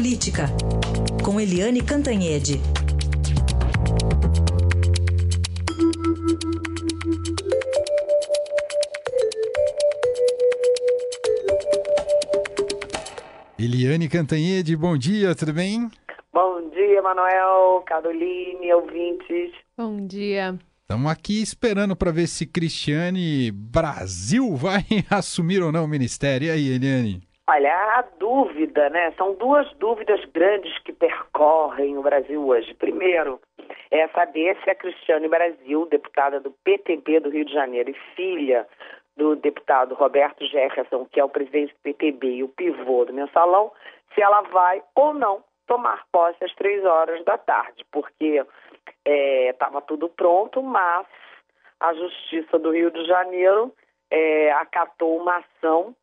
Política, com Eliane Cantanhede. Eliane Cantanhede, bom dia, tudo bem? Bom dia, Manuel, Caroline, ouvintes. Bom dia. Estamos aqui esperando para ver se Cristiane Brasil vai assumir ou não o ministério. E aí, Eliane? Olha, a dúvida, né? São duas dúvidas grandes que percorrem o Brasil hoje. Primeiro, é saber se a Cristiane Brasil, deputada do PTB do Rio de Janeiro e filha do deputado Roberto Jefferson, que é o presidente do PTB e o pivô do mensalão, se ela vai ou não tomar posse às três horas da tarde, porque estava é, tudo pronto, mas a Justiça do Rio de Janeiro é, acatou uma ação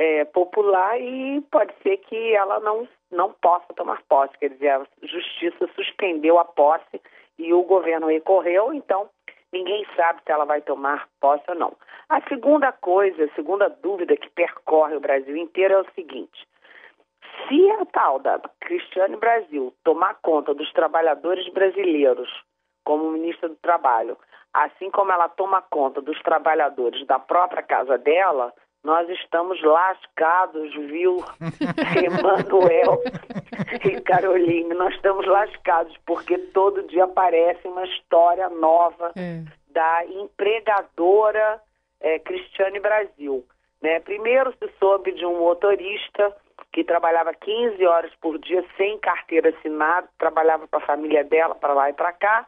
é, popular e pode ser que ela não, não possa tomar posse. Quer dizer, a justiça suspendeu a posse e o governo recorreu, então ninguém sabe se ela vai tomar posse ou não. A segunda coisa, a segunda dúvida que percorre o Brasil inteiro é o seguinte: se a tal da Cristiane Brasil tomar conta dos trabalhadores brasileiros como ministra do Trabalho, assim como ela toma conta dos trabalhadores da própria casa dela, nós estamos lascados, viu, Emanuel e Caroline? Nós estamos lascados porque todo dia aparece uma história nova é. da empregadora é, Cristiane Brasil. Né? Primeiro se soube de um motorista que trabalhava 15 horas por dia sem carteira assinada, trabalhava para a família dela, para lá e para cá,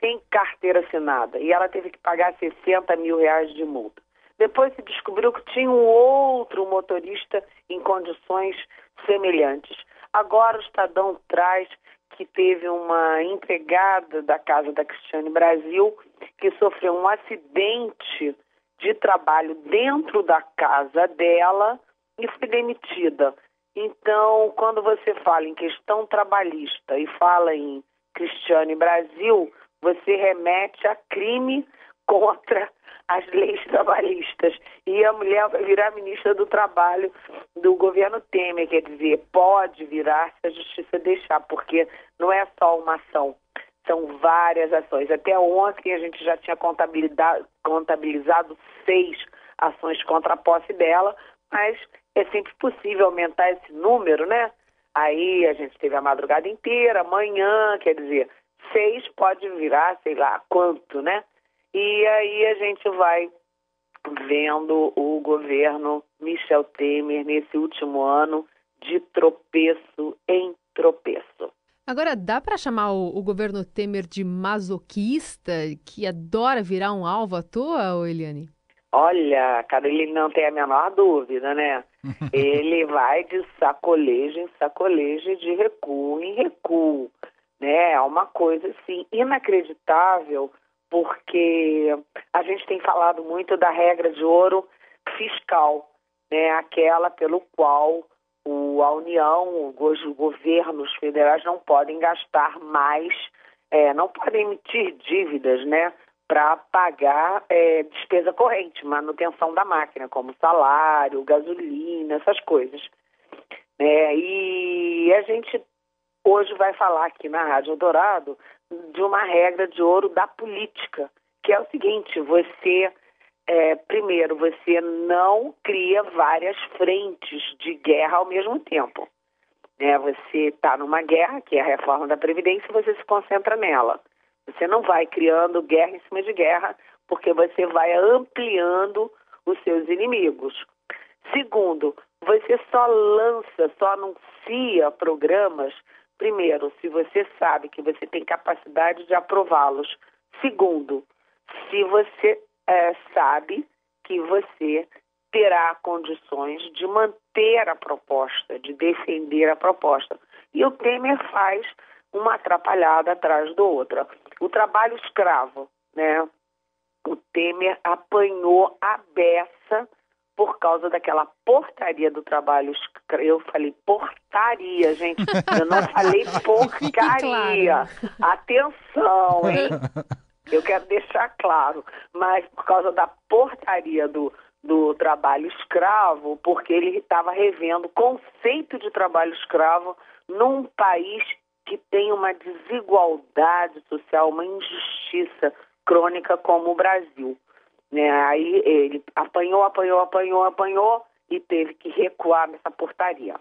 sem carteira assinada. E ela teve que pagar 60 mil reais de multa. Depois se descobriu que tinha um outro motorista em condições semelhantes. Agora o Estadão traz que teve uma empregada da casa da Cristiane Brasil que sofreu um acidente de trabalho dentro da casa dela e foi demitida. Então, quando você fala em questão trabalhista e fala em Cristiane Brasil, você remete a crime contra as leis trabalhistas. E a mulher vai virar ministra do Trabalho do governo Temer, quer dizer, pode virar se a justiça deixar, porque não é só uma ação, são várias ações. Até ontem a gente já tinha contabilizado, contabilizado seis ações contra a posse dela, mas é sempre possível aumentar esse número, né? Aí a gente teve a madrugada inteira, amanhã, quer dizer, seis pode virar, sei lá quanto, né? E aí a gente vai vendo o governo Michel Temer nesse último ano de tropeço em tropeço. Agora, dá para chamar o, o, governo Temer de masoquista, que adora virar um alvo à toa, Eliane? Olha, cara, ele não tem a menor dúvida, né? ele vai de sacolejo em sacolejo, de recuo em recuo, né? É uma coisa, assim, inacreditável porque a gente tem falado muito da regra de ouro fiscal, né, aquela pelo qual o, a União, os governos federais não podem gastar mais, é, não podem emitir dívidas, né, para pagar é, despesa corrente, manutenção da máquina, como salário, gasolina, essas coisas. É, e a gente hoje vai falar aqui na Rádio Dourado de uma regra de ouro da política, que é o seguinte: você, é, primeiro, você não cria várias frentes de guerra ao mesmo tempo. Né? Você está numa guerra, que é a reforma da Previdência, e você se concentra nela. Você não vai criando guerra em cima de guerra, porque você vai ampliando os seus inimigos. Segundo, você só lança, só anuncia programas Primeiro, se você sabe que você tem capacidade de aprová-los. Segundo, se você é, sabe que você terá condições de manter a proposta, de defender a proposta. E o Temer faz uma atrapalhada atrás do outra. O trabalho escravo, né? O Temer apanhou a beça causa daquela portaria do trabalho. Eu falei portaria, gente. Eu não falei porcaria. Atenção, hein? Eu quero deixar claro. Mas por causa da portaria do, do trabalho escravo, porque ele estava revendo o conceito de trabalho escravo num país que tem uma desigualdade social, uma injustiça crônica como o Brasil. Né? Aí ele apanhou, apanhou, apanhou, apanhou e teve que recuar nessa portaria.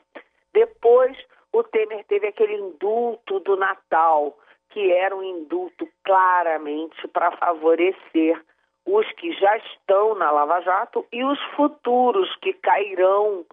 Depois, o Temer teve aquele indulto do Natal, que era um indulto claramente para favorecer os que já estão na Lava Jato e os futuros que cairão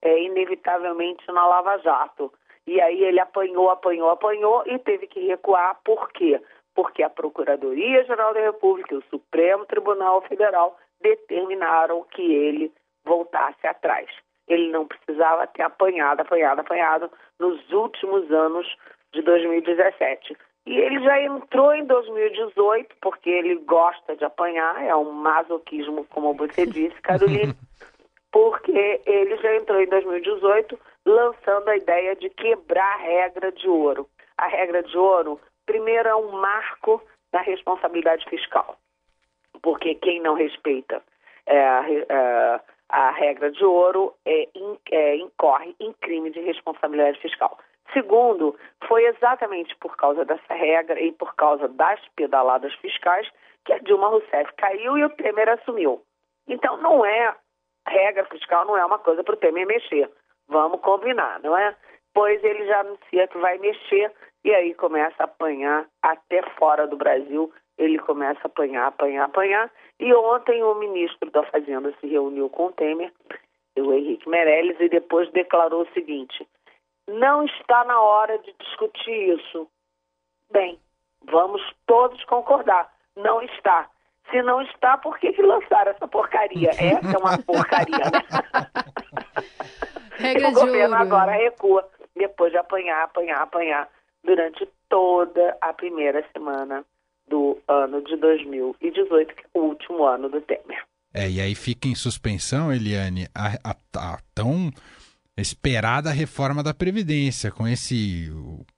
é, inevitavelmente na Lava Jato. E aí ele apanhou, apanhou, apanhou e teve que recuar. Por quê? Porque a Procuradoria-Geral da República e o Supremo Tribunal Federal determinaram que ele voltasse atrás. Ele não precisava ter apanhado, apanhado, apanhado nos últimos anos de 2017. E ele já entrou em 2018, porque ele gosta de apanhar, é um masoquismo, como você disse, Carolina, porque ele já entrou em 2018 lançando a ideia de quebrar a regra de ouro. A regra de ouro, primeiro, é um marco da responsabilidade fiscal, porque quem não respeita é, é, a regra de ouro é, é, incorre em crime de responsabilidade fiscal. Segundo, foi exatamente por causa dessa regra e por causa das pedaladas fiscais que a Dilma Rousseff caiu e o Temer assumiu. Então, não é regra fiscal, não é uma coisa para o Temer mexer. Vamos combinar, não é? Pois ele já anuncia que vai mexer e aí começa a apanhar até fora do Brasil. Ele começa a apanhar, apanhar, apanhar. E ontem o ministro da Fazenda se reuniu com o Temer, o Henrique Meirelles, e depois declarou o seguinte: não está na hora de discutir isso. Bem, vamos todos concordar. Não está. Se não está, por que, que lançaram essa porcaria? Essa é uma porcaria, né? Regra o governo ouro. agora recua, depois de apanhar, apanhar, apanhar, durante toda a primeira semana do ano de 2018, que é o último ano do Temer. É, e aí fica em suspensão, Eliane, a, a, a tão esperada reforma da Previdência, com esse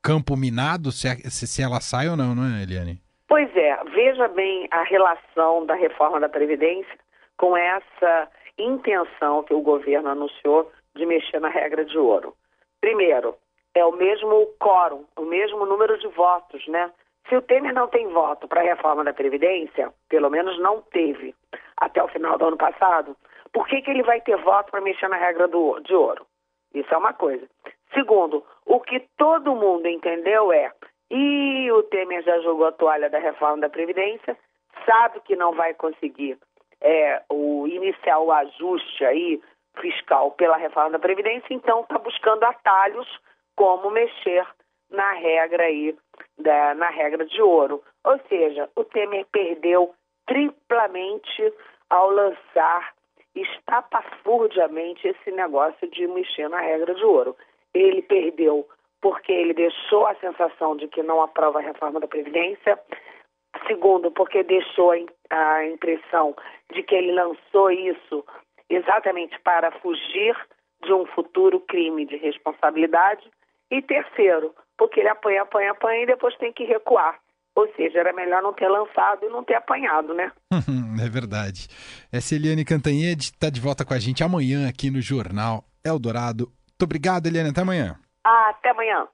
campo minado, se, se ela sai ou não, não é, Eliane? Pois é, veja bem a relação da reforma da Previdência com essa intenção que o governo anunciou de mexer na regra de ouro. Primeiro, é o mesmo quórum, o mesmo número de votos, né? Se o Temer não tem voto para a reforma da Previdência, pelo menos não teve até o final do ano passado, por que, que ele vai ter voto para mexer na regra do, de ouro? Isso é uma coisa. Segundo, o que todo mundo entendeu é, e o Temer já jogou a toalha da reforma da Previdência, sabe que não vai conseguir é, o iniciar o ajuste aí fiscal pela reforma da Previdência, então está buscando atalhos como mexer na regra aí, da, na regra de ouro. Ou seja, o Temer perdeu triplamente ao lançar estapafurdiamente esse negócio de mexer na regra de ouro. Ele perdeu porque ele deixou a sensação de que não aprova a reforma da Previdência. Segundo, porque deixou a impressão de que ele lançou isso exatamente para fugir de um futuro crime de responsabilidade. E terceiro, porque ele apanha, apanha, apanha e depois tem que recuar. Ou seja, era melhor não ter lançado e não ter apanhado, né? é verdade. Essa Eliane Cantanhede está de volta com a gente amanhã aqui no Jornal Eldorado. Muito obrigado, Eliane. Até amanhã. Ah, até amanhã.